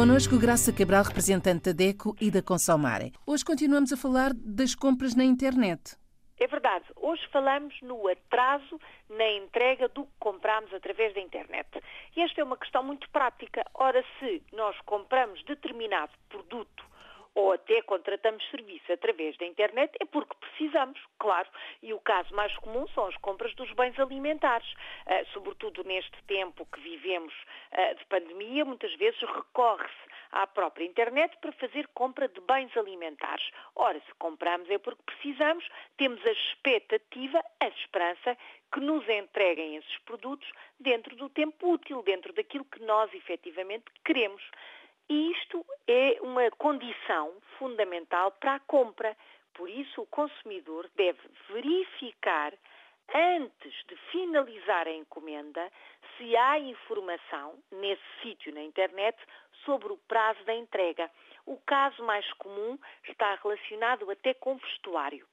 Connosco Graça Cabral, representante da DECO e da Consomare. Hoje continuamos a falar das compras na internet. É verdade. Hoje falamos no atraso na entrega do que compramos através da internet. E esta é uma questão muito prática. Ora, se nós compramos determinado produto ou até contratamos serviço através da internet, é porque precisamos, claro. E o caso mais comum são as compras dos bens alimentares. Uh, sobretudo neste tempo que vivemos uh, de pandemia, muitas vezes recorre-se à própria internet para fazer compra de bens alimentares. Ora, se compramos é porque precisamos, temos a expectativa, a esperança que nos entreguem esses produtos dentro do tempo útil, dentro daquilo que nós efetivamente queremos. E isto é uma condição fundamental para a compra. Por isso, o consumidor deve verificar antes de finalizar a encomenda se há informação nesse sítio na internet sobre o prazo da entrega. O caso mais comum está relacionado até com vestuário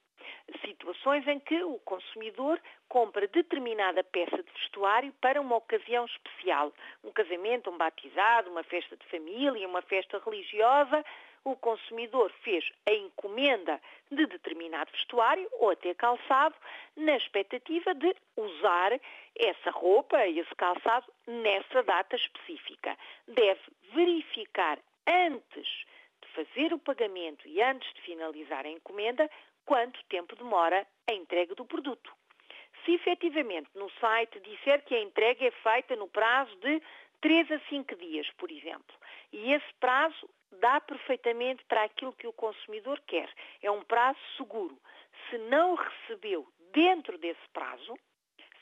situações em que o consumidor compra determinada peça de vestuário para uma ocasião especial, um casamento, um batizado, uma festa de família, uma festa religiosa, o consumidor fez a encomenda de determinado vestuário ou até calçado na expectativa de usar essa roupa, esse calçado, nessa data específica. Deve verificar antes de fazer o pagamento e antes de finalizar a encomenda quanto tempo demora a entrega do produto. Se efetivamente no site disser que a entrega é feita no prazo de 3 a 5 dias, por exemplo, e esse prazo dá perfeitamente para aquilo que o consumidor quer, é um prazo seguro. Se não recebeu dentro desse prazo,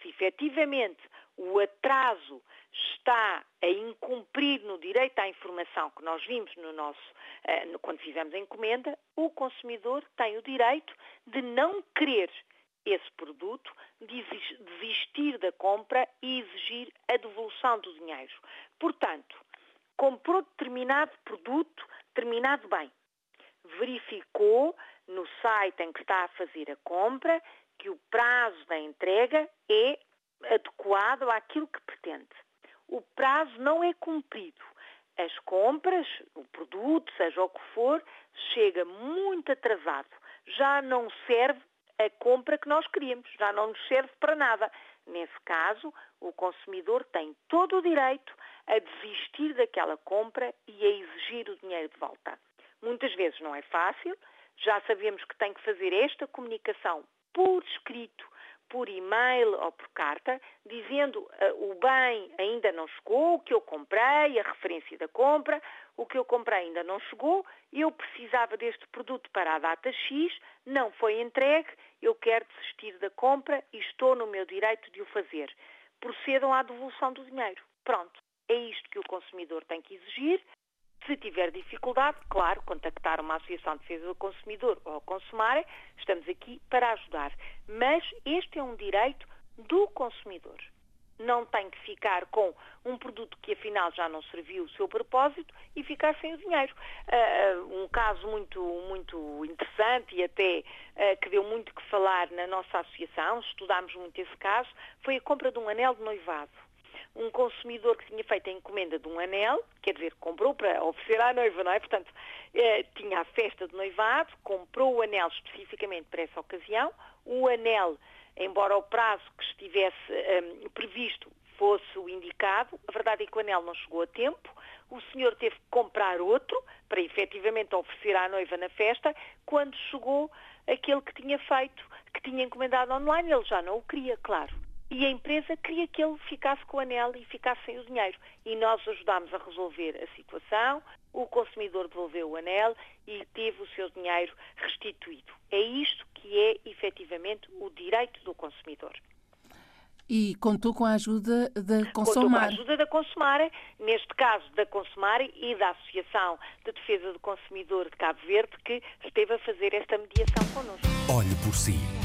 se efetivamente o atraso está a incumprir no direito à informação que nós vimos no nosso, uh, quando fizemos a encomenda, o consumidor tem o direito de não querer esse produto, de desistir da compra e exigir a devolução do dinheiro. Portanto, comprou determinado produto, determinado bem, verificou no site em que está a fazer a compra que o prazo da entrega é adequado àquilo que pretende. O prazo não é cumprido. As compras, o produto, seja o que for, chega muito atrasado. Já não serve a compra que nós queríamos, já não nos serve para nada. Nesse caso, o consumidor tem todo o direito a desistir daquela compra e a exigir o dinheiro de volta. Muitas vezes não é fácil, já sabemos que tem que fazer esta comunicação por escrito por e-mail ou por carta, dizendo uh, o bem ainda não chegou, o que eu comprei, a referência da compra, o que eu comprei ainda não chegou, eu precisava deste produto para a data X, não foi entregue, eu quero desistir da compra e estou no meu direito de o fazer. Procedam à devolução do dinheiro. Pronto. É isto que o consumidor tem que exigir se tiver dificuldade, claro, contactar uma Associação de Defesa do Consumidor ou Consumare, estamos aqui para ajudar. Mas este é um direito do consumidor. Não tem que ficar com um produto que afinal já não serviu o seu propósito e ficar sem o dinheiro. Uh, um caso muito, muito interessante e até uh, que deu muito que falar na nossa associação, estudámos muito esse caso, foi a compra de um anel de noivado um consumidor que tinha feito a encomenda de um anel, quer dizer, comprou para oferecer à noiva, não é? Portanto, eh, tinha a festa de noivado, comprou o anel especificamente para essa ocasião, o anel, embora o prazo que estivesse eh, previsto fosse o indicado, a verdade é que o anel não chegou a tempo, o senhor teve que comprar outro para efetivamente oferecer à noiva na festa, quando chegou aquele que tinha feito, que tinha encomendado online, ele já não o queria, claro e a empresa queria que ele ficasse com o anel e ficasse sem o dinheiro. E nós ajudámos a resolver a situação, o consumidor devolveu o anel e teve o seu dinheiro restituído. É isto que é efetivamente o direito do consumidor. E contou com a ajuda da Consumar. Contou com a ajuda da Consumar, neste caso da Consumar e da Associação de Defesa do Consumidor de Cabo Verde, que esteve a fazer esta mediação connosco. Olhe por si